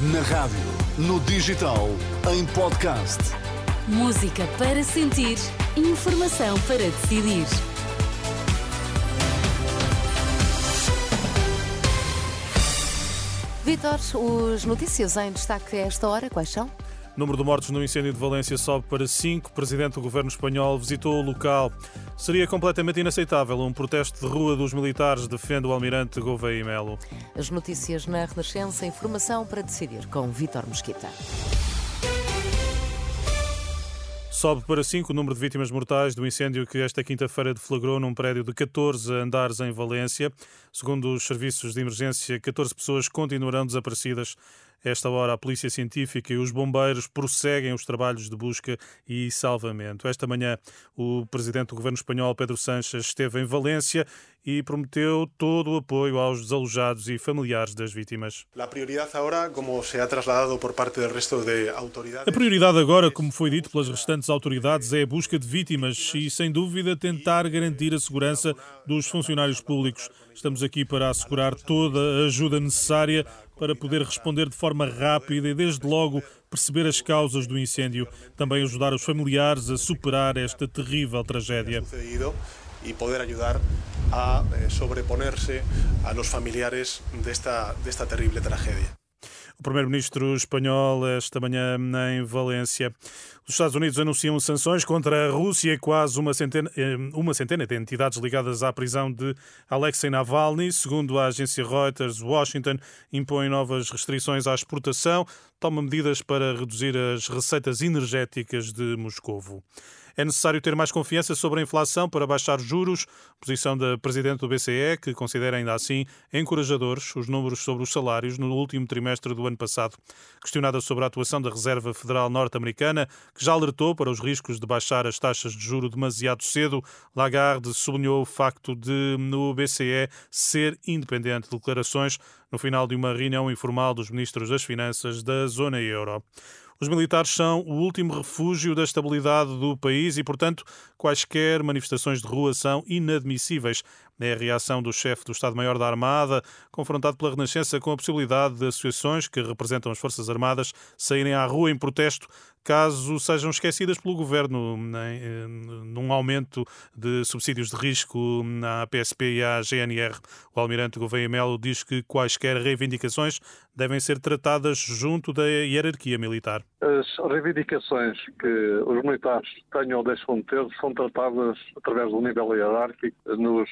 Na rádio, no digital, em podcast. Música para sentir, informação para decidir. Vitor, os notícias em destaque a esta hora, quais são? Número de mortos no incêndio de Valência sobe para 5. Presidente do governo espanhol visitou o local. Seria completamente inaceitável um protesto de rua dos militares, defende o almirante Gouveia e Melo. As notícias na Renascença, informação para decidir com Vitor Mosquita. Sobe para 5 o número de vítimas mortais do incêndio que esta quinta-feira deflagrou num prédio de 14 andares em Valência. Segundo os serviços de emergência, 14 pessoas continuarão desaparecidas. Esta hora, a Polícia Científica e os bombeiros prosseguem os trabalhos de busca e salvamento. Esta manhã, o presidente do governo espanhol, Pedro Sánchez, esteve em Valência e prometeu todo o apoio aos desalojados e familiares das vítimas. A prioridade agora, como se ha trasladado por parte do resto de autoridades. A prioridade agora, como foi dito pelas restantes autoridades, é a busca de vítimas e, sem dúvida, tentar garantir a segurança dos funcionários públicos. Estamos aqui para assegurar toda a ajuda necessária para poder responder de forma rápida e, desde logo, perceber as causas do incêndio. Também ajudar os familiares a superar esta terrível tragédia. E poder ajudar a eh, a los familiares desta, desta terrível tragédia. O primeiro-ministro espanhol esta manhã em Valência. Os Estados Unidos anunciam sanções contra a Rússia e quase uma centena, eh, uma centena de entidades ligadas à prisão de Alexei Navalny. Segundo a agência Reuters, Washington impõe novas restrições à exportação, toma medidas para reduzir as receitas energéticas de Moscovo. É necessário ter mais confiança sobre a inflação para baixar juros. Posição da Presidente do BCE, que considera ainda assim encorajadores os números sobre os salários no último trimestre do ano passado. Questionada sobre a atuação da Reserva Federal Norte-Americana, que já alertou para os riscos de baixar as taxas de juro demasiado cedo, Lagarde sublinhou o facto de, no BCE, ser independente de declarações no final de uma reunião informal dos ministros das Finanças da zona euro. Os militares são o último refúgio da estabilidade do país e, portanto, quaisquer manifestações de rua são inadmissíveis. É a reação do chefe do Estado-Maior da Armada, confrontado pela Renascença com a possibilidade de associações que representam as Forças Armadas saírem à rua em protesto caso sejam esquecidas pelo governo né, num aumento de subsídios de risco à PSP e à GNR. O almirante Gouveia Melo diz que quaisquer reivindicações devem ser tratadas junto da hierarquia militar. As reivindicações que os militares tenham ou deixam de ter são tratadas através do nível hierárquico nos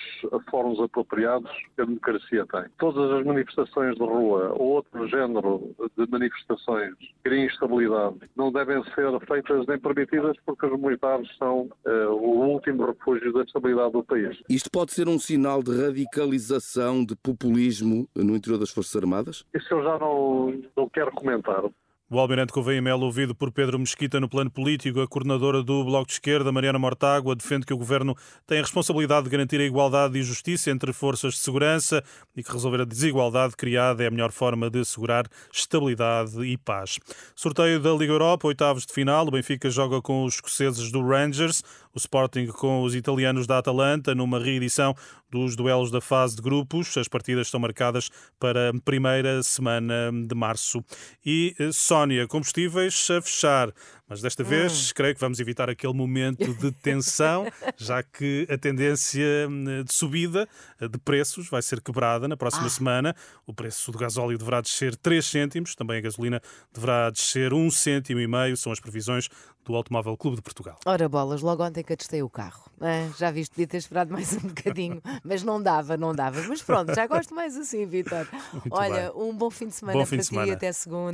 fóruns apropriados que a democracia tem. Todas as manifestações de rua ou outro género de manifestações que criem instabilidade não devem ser feitas nem permitidas porque os militares são uh, o último refúgio da estabilidade do país. Isto pode ser um sinal de radicalização, de populismo no interior das Forças Armadas? Isso eu já não, não quero comentar. O almirante Gouveia Melo, ouvido por Pedro Mesquita no plano político, a coordenadora do Bloco de Esquerda, Mariana Mortágua, defende que o governo tem a responsabilidade de garantir a igualdade e justiça entre forças de segurança e que resolver a desigualdade criada é a melhor forma de assegurar estabilidade e paz. Sorteio da Liga Europa, oitavos de final. O Benfica joga com os escoceses do Rangers, o Sporting com os italianos da Atalanta, numa reedição dos duelos da fase de grupos. As partidas estão marcadas para a primeira semana de março. E eh, Sónia, combustíveis a fechar. Mas desta hum. vez, creio que vamos evitar aquele momento de tensão, já que a tendência hum, de subida de preços vai ser quebrada na próxima ah. semana. O preço do gasóleo deverá descer 3 cêntimos, também a gasolina deverá descer 1 cêntimo e meio, são as previsões do Automóvel Clube de Portugal. Ora, bolas, logo ontem que atestei o carro. Ah, já viste, podia ter esperado mais um bocadinho, mas não dava, não dava. Mas pronto, já gosto mais assim, Vitor. Olha, bem. um bom fim de semana bom para ti e até segunda.